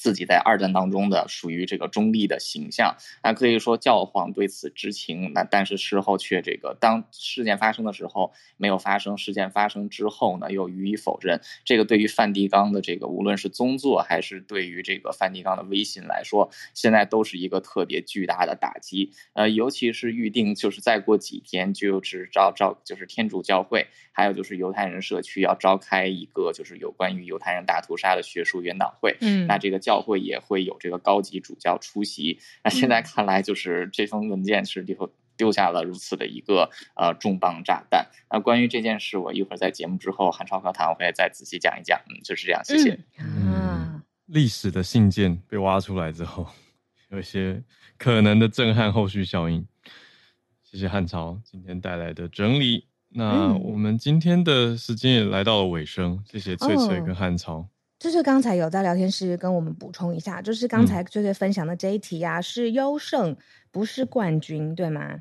自己在二战当中的属于这个中立的形象，那可以说教皇对此知情，那但是事后却这个当事件发生的时候没有发生，事件发生之后呢又予以否认。这个对于梵蒂冈的这个无论是宗座还是对于这个梵蒂冈的威信来说，现在都是一个特别巨大的打击。呃，尤其是预定就是再过几天就是召召就是天主教会还有就是犹太人社区要召开一个就是有关于犹太人大屠杀的学术研讨会，嗯，那这个教会也会有这个高级主教出席。那现在看来，就是这封文件是丢丢下了如此的一个呃重磅炸弹。那关于这件事，我一会儿在节目之后韩超课堂会再仔细讲一讲。嗯，就是这样，谢谢。嗯，历史的信件被挖出来之后，有一些可能的震撼后续效应。谢谢汉朝今天带来的整理。那我们今天的时间也来到了尾声，谢谢翠翠跟汉超。就是刚才有在聊天室跟我们补充一下，就是刚才翠翠分享的这一题啊，嗯、是优胜，不是冠军，对吗？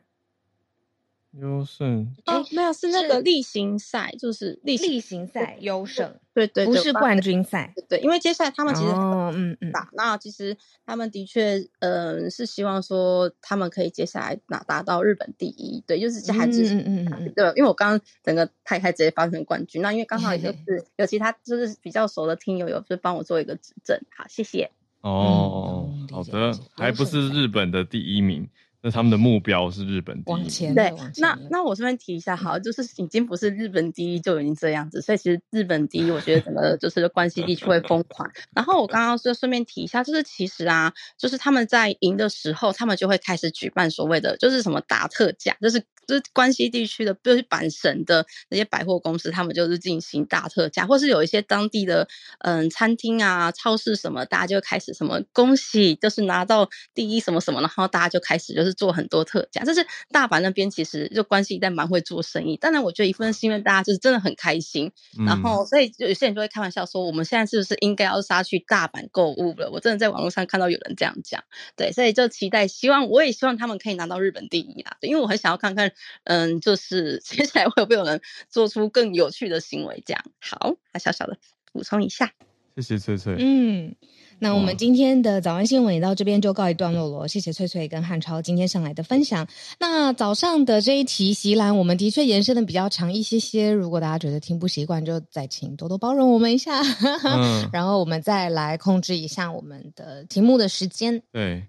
优胜哦，没有，是那个例行赛，就是例例行赛优胜，对对，不是冠军赛，对，因为接下来他们其实嗯嗯打，那其实他们的确嗯是希望说他们可以接下来拿达到日本第一，对，就是还是嗯嗯嗯对，因为我刚刚整个太太直接发成冠军，那因为刚好也就 是有其他就是比较熟的听友有就帮我做一个指正，好，谢谢。哦，好的，还不是日本的第一名。那他们的目标是日本第一，往前对。那那我顺便提一下，好，就是已经不是日本第一就已经这样子，所以其实日本第一，我觉得整个 就是关西地区会疯狂。然后我刚刚就顺便提一下，就是其实啊，就是他们在赢的时候，他们就会开始举办所谓的就是什么大特价，就是。就是关西地区的，就是阪神的那些百货公司，他们就是进行大特价，或是有一些当地的嗯餐厅啊、超市什么，大家就开始什么恭喜，就是拿到第一什么什么，然后大家就开始就是做很多特价。就是大阪那边其实就关系一旦蛮会做生意，当然我觉得一部分是因为大家就是真的很开心，嗯、然后所以有些人就会开玩笑说，我们现在是不是应该要杀去大阪购物了？我真的在网络上看到有人这样讲，对，所以就期待，希望我也希望他们可以拿到日本第一啊，因为我很想要看看。嗯，就是接下来会不会有人做出更有趣的行为？这样好，那小小的补充一下。谢谢翠翠。嗯。那我们今天的早安新闻也到这边就告一段落了，谢谢翠翠跟汉超今天上来的分享。那早上的这一题席栏，我们的确延伸的比较长一些些，如果大家觉得听不习惯，就再请多多包容我们一下，嗯、然后我们再来控制一下我们的题目的时间。对。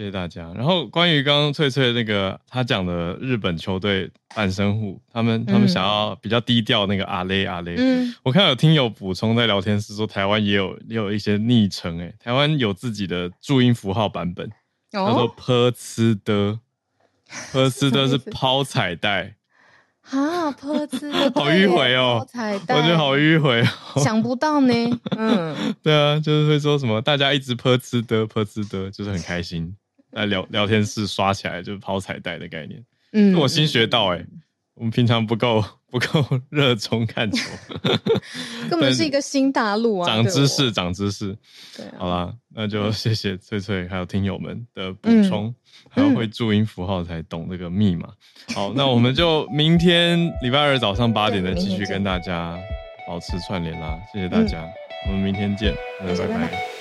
谢谢大家。然后关于刚刚翠翠那个他讲的日本球队阪神户，他们他们想要比较低调那个阿雷阿雷。嗯，我看有听友补充在聊天室说，台湾也有也有一些昵称，哎，台湾有自己的注音符号版本，叫做坡吃的，坡吃的是抛彩带啊，坡吃 好迂回哦，彩带，我觉得好迂回哦，想不到呢。嗯，对啊，就是会说什么大家一直坡吃的坡吃的，就是很开心。来聊聊天室刷起来就是抛彩带的概念，嗯，我新学到哎、欸，我们平常不够不够 热衷看球 根本是一个新大陆啊，长知识长知识，对，好啦，那就谢谢翠翠还有听友们的补充，嗯、还要会注音符号才懂这个密码。嗯、好，那我们就明天礼拜二早上八点再继续跟大家保持串联啦，谢谢大家，嗯、我们明天见，拜拜。拜拜。